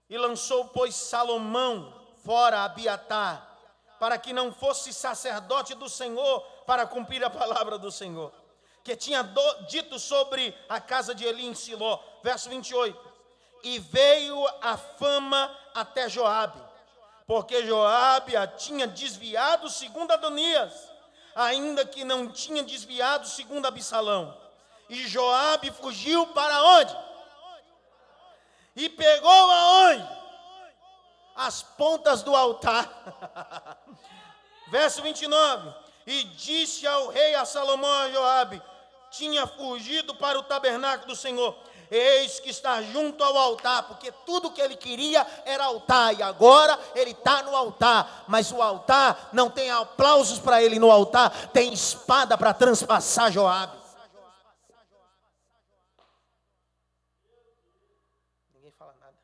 E lançou, pois, Salomão fora Abiatar, para que não fosse sacerdote do Senhor, para cumprir a palavra do Senhor, que tinha do, dito sobre a casa de Eli em Siló. Verso 28. E veio a fama até Joabe, porque Joabe a tinha desviado segundo Adonias, ainda que não tinha desviado segundo Absalão. E Joabe fugiu para onde? E pegou aonde? As pontas do altar. (laughs) Verso 29. E disse ao rei a Salomão a Joabe: tinha fugido para o tabernáculo do Senhor eis que está junto ao altar, porque tudo que ele queria era altar, e agora ele está no altar, mas o altar não tem aplausos para ele no altar, tem espada para transpassar Joabe. Ninguém fala nada.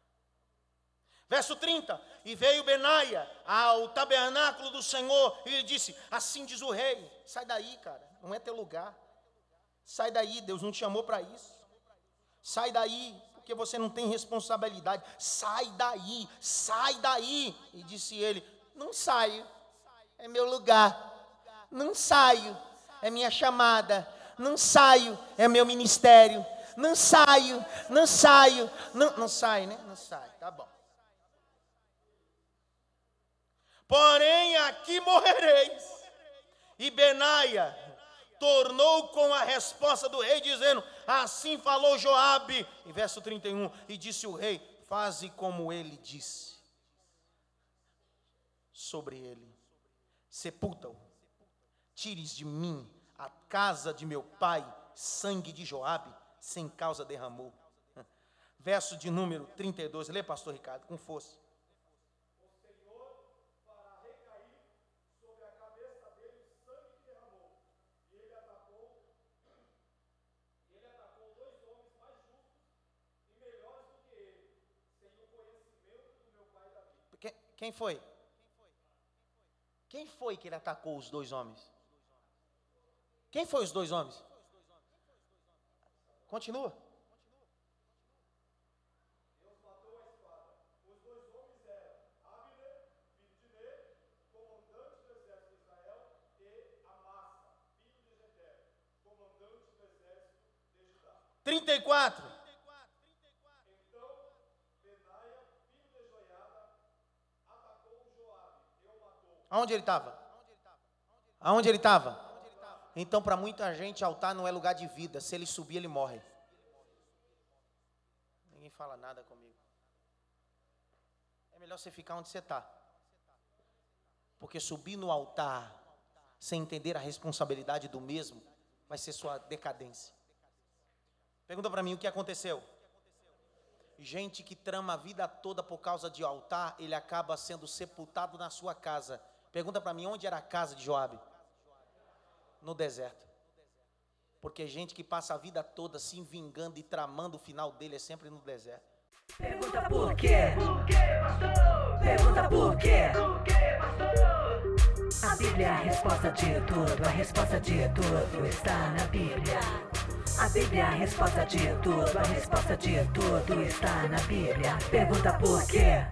Verso 30: E veio Benaia ao tabernáculo do Senhor e disse: Assim diz o rei, sai daí, cara, não é teu lugar. Sai daí, Deus não te chamou para isso. Sai daí, porque você não tem responsabilidade. Sai daí, sai daí. E disse ele: Não saio, é meu lugar. Não saio, é minha chamada. Não saio, é meu ministério. Não saio, não saio, não, não sai, né? Não sai, tá bom. Porém, aqui morrereis. E Benaia tornou com a resposta do rei, dizendo: Assim falou Joabe, em verso 31, e disse o rei: Faze como ele disse sobre ele, sepulta-o, tires de mim a casa de meu pai, sangue de Joabe, sem causa derramou. (laughs) Verso de número 32, lê, pastor Ricardo, com força. Quem foi? Quem foi que ele atacou os dois homens? Quem foi os dois homens? Continua.
Deus matou a espada. Os dois homens eram Abner, filho de Ner, comandante do exército de Israel, e Amasa, filho de Jeter, comandante do exército de Judá.
34. Aonde ele estava? Aonde ele estava? Então, para muita gente, altar não é lugar de vida. Se ele subir, ele morre. Ninguém fala nada comigo. É melhor você ficar onde você está. Porque subir no altar, sem entender a responsabilidade do mesmo, vai ser sua decadência. Pergunta para mim o que aconteceu. Gente que trama a vida toda por causa de altar, ele acaba sendo sepultado na sua casa Pergunta para mim, onde era a casa de Joabe? No deserto. Porque gente que passa a vida toda se vingando e tramando o final dele é sempre no deserto.
Pergunta por quê? Pergunta por quê? A Bíblia é a resposta de tudo, a resposta de tudo está na Bíblia. A Bíblia é a resposta de tudo, a resposta de tudo está na Bíblia. Pergunta por quê?